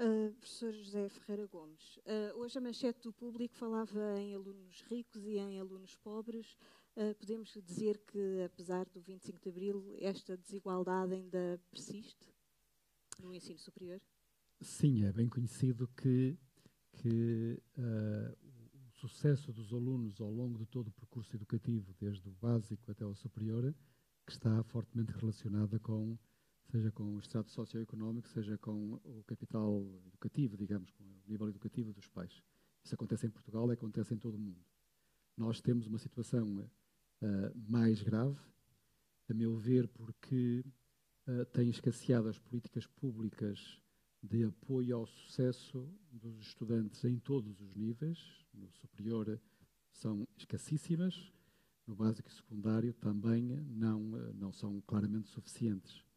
Uh, professor José Ferreira Gomes, uh, hoje a manchete do público falava em alunos ricos e em alunos pobres. Uh, podemos dizer que, apesar do 25 de Abril, esta desigualdade ainda persiste no ensino superior? Sim, é bem conhecido que, que o sucesso dos alunos ao longo de todo o percurso educativo, desde o básico até o superior, que está fortemente relacionada com seja com o estado socioeconómico, seja com o capital educativo, digamos, com o nível educativo dos pais. Isso acontece em Portugal acontece em todo o mundo. Nós temos uma situação uh, mais grave, a meu ver, porque uh, têm escasseado as políticas públicas de apoio ao sucesso dos estudantes em todos os níveis. No superior são escassíssimas, no básico e secundário também não, não são claramente suficientes.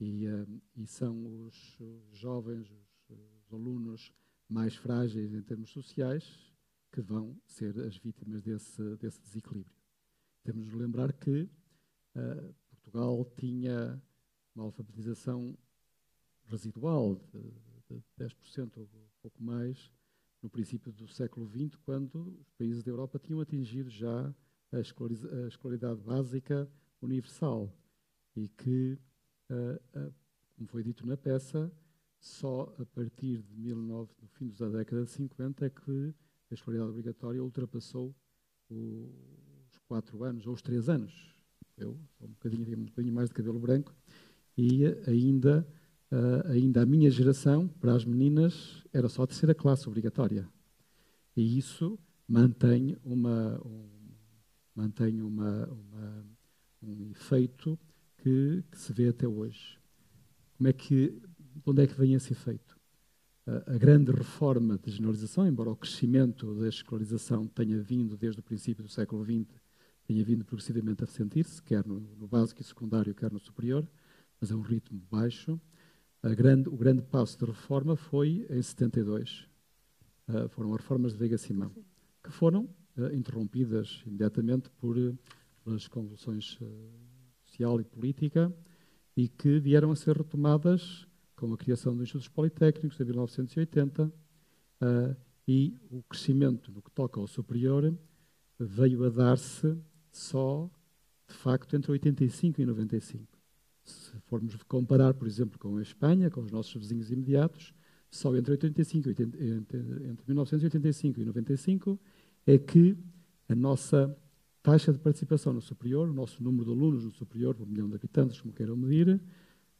E, uh, e são os, jovens, os, os, alunos mais frágeis em termos sociais que vão ser as vítimas desse, desse desequilíbrio. Temos de lembrar que uh, Portugal tinha uma alfabetização residual de, de 10% ou pouco mais no princípio do século XX, quando os países da Europa tinham atingido já a escolaridade básica universal e que como foi dito na peça, só a partir de 19, no fim da década de 50 é que a escolaridade obrigatória ultrapassou os quatro anos, ou os três anos. Eu, um bocadinho, um bocadinho mais de cabelo branco, e ainda, uh, ainda a minha geração, para as meninas, era só a terceira classe obrigatória. E isso mantém, uma, um, mantém uma, uma, um efeito que, que, se vê até hoje. Como é que, de onde é que vem esse efeito? A, a grande reforma de generalização, embora o crescimento da escolarização tenha vindo desde o princípio do século XX, tenha vindo progressivamente a sentir-se, quer no, no, básico e secundário, quer no superior, mas é um ritmo baixo. Grande, o grande passo de reforma foi em 72. Uh, foram as reformas de Veiga Simão, que foram uh, interrompidas imediatamente por, uh, pelas convulsões social e política e que vieram a ser retomadas com a criação dos institutos politécnicos em 1980 uh, e o crescimento no que toca ao superior veio a dar-se só, de facto, entre 85 e 95. Se formos comparar, por exemplo, com a Espanha, com os nossos vizinhos imediatos, só entre, 85, 80, entre, entre 1985 e 95 é que a nossa taxa de participação no superior, o nosso número de alunos no superior, por milhão de habitantes, como queiram medir,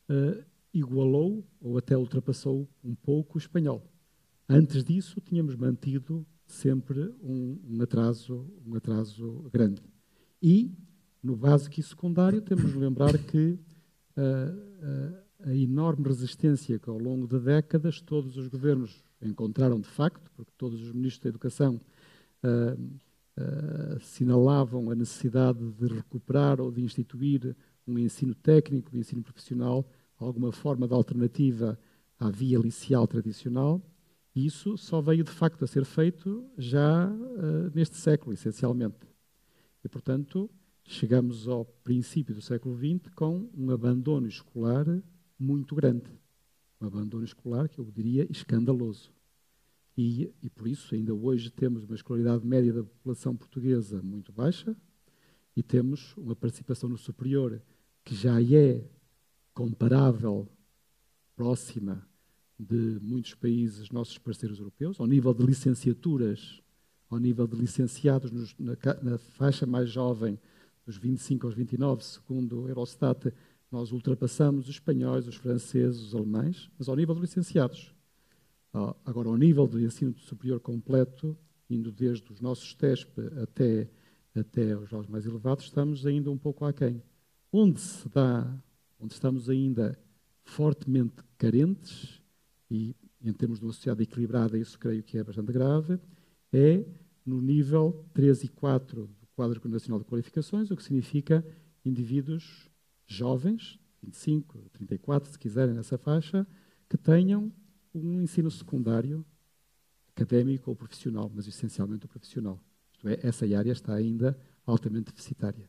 uh, igualou ou até ultrapassou um pouco o espanhol. Antes disso, tínhamos mantido sempre um, um atraso, um atraso grande. E, no básico e secundário, temos de lembrar que uh, uh, a enorme resistência que, ao longo de décadas, todos os governos encontraram de facto, porque todos os ministros da Educação uh, assinalavam a necessidade de recuperar ou de instituir um ensino técnico, um ensino profissional, alguma forma de alternativa à via liceal tradicional. Isso só veio de facto a ser feito já uh, neste século, essencialmente. E, portanto, chegamos ao princípio do século XX com um abandono escolar muito grande. Um abandono escolar que eu diria escandaloso. E, e, por isso, ainda hoje, temos uma escolaridade média da população portuguesa muito baixa e temos uma participação no superior que já é comparável, próxima de muitos países, nossos parceiros europeus, ao nível de licenciaturas, ao nível de licenciados nos, na, na, faixa mais jovem, dos 25 aos 29, segundo o Eurostat, nós ultrapassamos os espanhóis, os franceses, os alemães, mas ao nível de licenciados Agora, ao nível do ensino superior completo, indo desde os nossos TESP até, até os graus mais elevados, estamos ainda um pouco aquém. Onde se dá, onde estamos ainda fortemente carentes, e em termos de uma sociedade equilibrada, isso creio que é bastante grave, é no nível 3 e 4 do quadro nacional de qualificações, o que significa indivíduos jovens, 25, 34, se quiserem, nessa faixa, que tenham um ensino secundário, académico ou profissional, mas essencialmente o profissional. Isto é, essa área está ainda altamente deficitária.